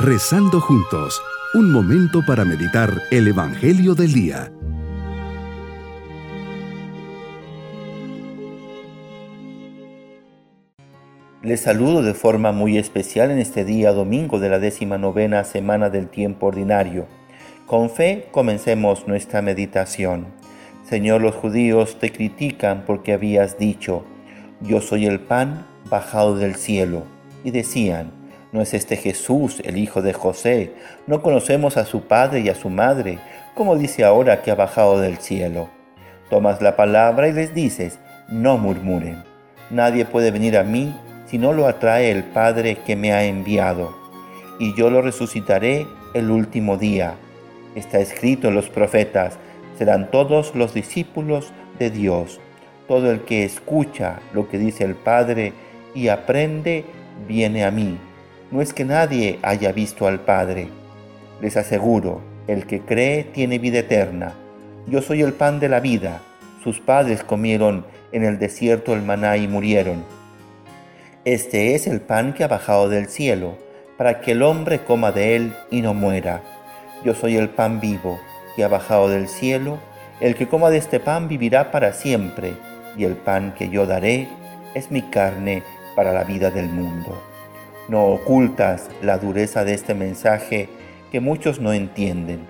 Rezando juntos, un momento para meditar el Evangelio del Día. Les saludo de forma muy especial en este día domingo de la décima novena semana del tiempo ordinario. Con fe comencemos nuestra meditación. Señor, los judíos te critican porque habías dicho, yo soy el pan bajado del cielo. Y decían, ¿no es este Jesús, el hijo de José? ¿No conocemos a su padre y a su madre? ¿Cómo dice ahora que ha bajado del cielo? Tomas la palabra y les dices, no murmuren. Nadie puede venir a mí si no lo atrae el Padre que me ha enviado. Y yo lo resucitaré el último día. Está escrito en los profetas, serán todos los discípulos de Dios. Todo el que escucha lo que dice el Padre y aprende, viene a mí. No es que nadie haya visto al Padre. Les aseguro, el que cree tiene vida eterna. Yo soy el pan de la vida. Sus padres comieron en el desierto el maná y murieron. Este es el pan que ha bajado del cielo, para que el hombre coma de él y no muera. Yo soy el pan vivo, que ha bajado del cielo. El que coma de este pan vivirá para siempre, y el pan que yo daré es mi carne para la vida del mundo. No ocultas la dureza de este mensaje que muchos no entienden.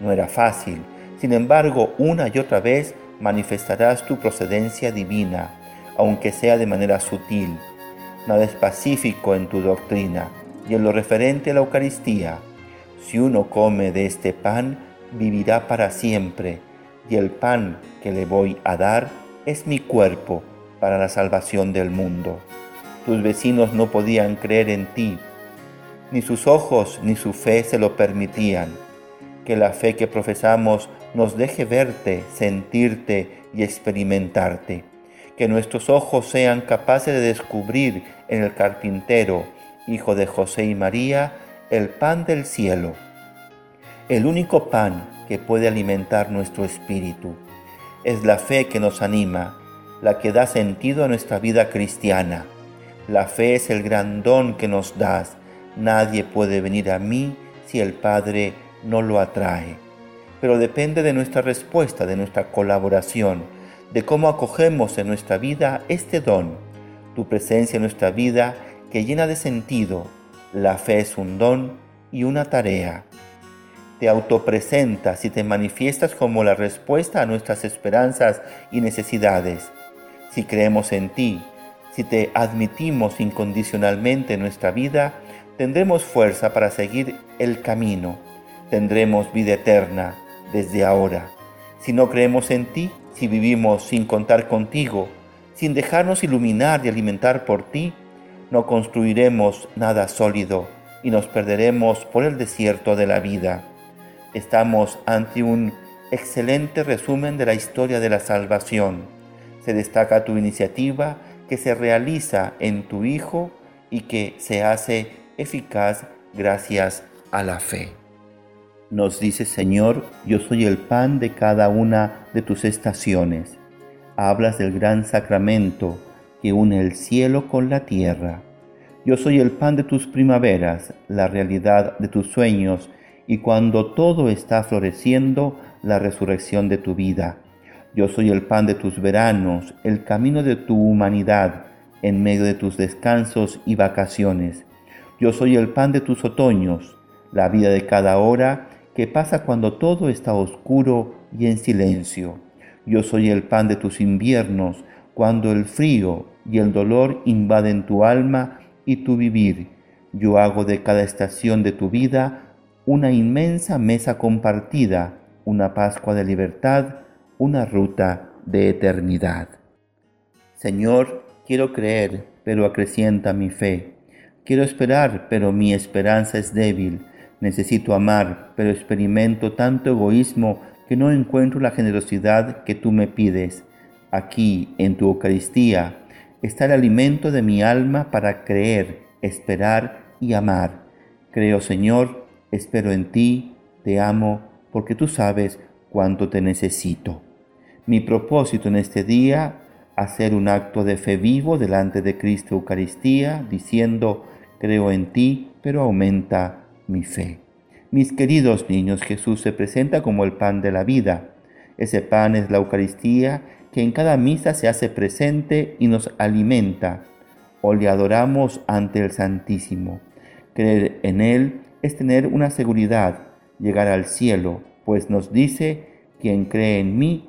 No era fácil, sin embargo, una y otra vez manifestarás tu procedencia divina, aunque sea de manera sutil nada es pacífico en tu doctrina y en lo referente a la Eucaristía. Si uno come de este pan, vivirá para siempre, y el pan que le voy a dar es mi cuerpo para la salvación del mundo. Tus vecinos no podían creer en ti, ni sus ojos ni su fe se lo permitían. Que la fe que profesamos nos deje verte, sentirte y experimentarte que nuestros ojos sean capaces de descubrir en el carpintero, hijo de José y María, el pan del cielo, el único pan que puede alimentar nuestro espíritu. Es la fe que nos anima, la que da sentido a nuestra vida cristiana. La fe es el gran don que nos das. Nadie puede venir a mí si el Padre no lo atrae. Pero depende de nuestra respuesta, de nuestra colaboración de cómo acogemos en nuestra vida este don, tu presencia en nuestra vida que llena de sentido. La fe es un don y una tarea. Te autopresentas y te manifiestas como la respuesta a nuestras esperanzas y necesidades. Si creemos en ti, si te admitimos incondicionalmente en nuestra vida, tendremos fuerza para seguir el camino. Tendremos vida eterna desde ahora. Si no creemos en ti, si vivimos sin contar contigo, sin dejarnos iluminar y alimentar por ti, no construiremos nada sólido y nos perderemos por el desierto de la vida. Estamos ante un excelente resumen de la historia de la salvación. Se destaca tu iniciativa que se realiza en tu Hijo y que se hace eficaz gracias a la fe. Nos dice Señor, yo soy el pan de cada una de tus estaciones. Hablas del gran sacramento que une el cielo con la tierra. Yo soy el pan de tus primaveras, la realidad de tus sueños, y cuando todo está floreciendo, la resurrección de tu vida. Yo soy el pan de tus veranos, el camino de tu humanidad, en medio de tus descansos y vacaciones. Yo soy el pan de tus otoños, la vida de cada hora que pasa cuando todo está oscuro y en silencio. Yo soy el pan de tus inviernos, cuando el frío y el dolor invaden tu alma y tu vivir. Yo hago de cada estación de tu vida una inmensa mesa compartida, una Pascua de libertad, una ruta de eternidad. Señor, quiero creer, pero acrecienta mi fe. Quiero esperar, pero mi esperanza es débil. Necesito amar, pero experimento tanto egoísmo que no encuentro la generosidad que tú me pides. Aquí, en tu Eucaristía, está el alimento de mi alma para creer, esperar y amar. Creo, Señor, espero en ti, te amo, porque tú sabes cuánto te necesito. Mi propósito en este día, hacer un acto de fe vivo delante de Cristo Eucaristía, diciendo, creo en ti, pero aumenta mi fe. Mis queridos niños, Jesús se presenta como el pan de la vida. Ese pan es la Eucaristía que en cada misa se hace presente y nos alimenta. O le adoramos ante el Santísimo. Creer en Él es tener una seguridad, llegar al cielo, pues nos dice, quien cree en mí